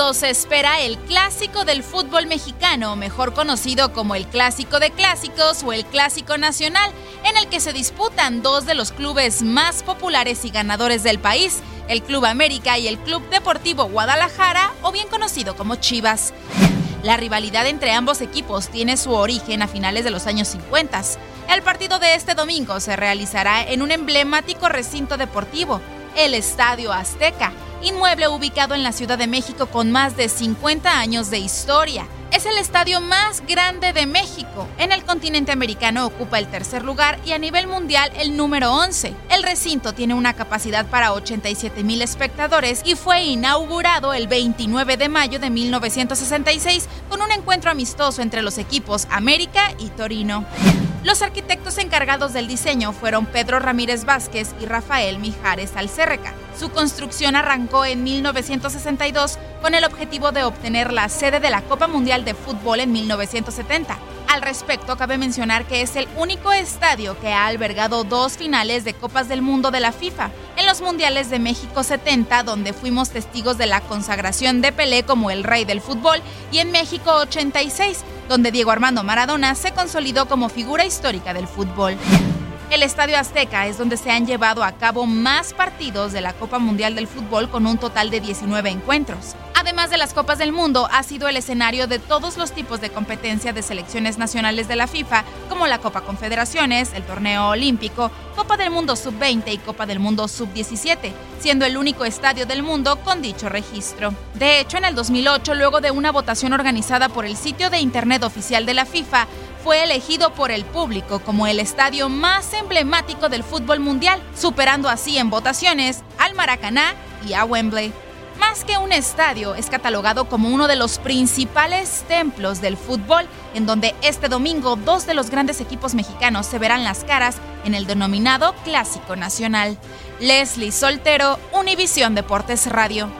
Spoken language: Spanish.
Se espera el clásico del fútbol mexicano, mejor conocido como el clásico de clásicos o el clásico nacional, en el que se disputan dos de los clubes más populares y ganadores del país, el Club América y el Club Deportivo Guadalajara, o bien conocido como Chivas. La rivalidad entre ambos equipos tiene su origen a finales de los años 50. El partido de este domingo se realizará en un emblemático recinto deportivo, el Estadio Azteca, inmueble ubicado en la Ciudad de México con más de 50 años de historia. Es el estadio más grande de México. En el continente americano ocupa el tercer lugar y a nivel mundial el número 11. El recinto tiene una capacidad para 87 mil espectadores y fue inaugurado el 29 de mayo de 1966 con un encuentro amistoso entre los equipos América y Torino. Los arquitectos encargados del diseño fueron Pedro Ramírez Vázquez y Rafael Mijares Alcérreca. Su construcción arrancó en 1962 con el objetivo de obtener la sede de la Copa Mundial de Fútbol en 1970. Al respecto, cabe mencionar que es el único estadio que ha albergado dos finales de Copas del Mundo de la FIFA. En los Mundiales de México 70, donde fuimos testigos de la consagración de Pelé como el rey del fútbol, y en México 86, donde Diego Armando Maradona se consolidó como figura histórica del fútbol. El Estadio Azteca es donde se han llevado a cabo más partidos de la Copa Mundial del Fútbol con un total de 19 encuentros. Además de las Copas del Mundo, ha sido el escenario de todos los tipos de competencia de selecciones nacionales de la FIFA, como la Copa Confederaciones, el Torneo Olímpico, Copa del Mundo Sub-20 y Copa del Mundo Sub-17, siendo el único estadio del mundo con dicho registro. De hecho, en el 2008, luego de una votación organizada por el sitio de Internet oficial de la FIFA, fue elegido por el público como el estadio más emblemático del fútbol mundial, superando así en votaciones al Maracaná y a Wembley. Más que un estadio, es catalogado como uno de los principales templos del fútbol, en donde este domingo dos de los grandes equipos mexicanos se verán las caras en el denominado Clásico Nacional. Leslie Soltero, Univisión Deportes Radio.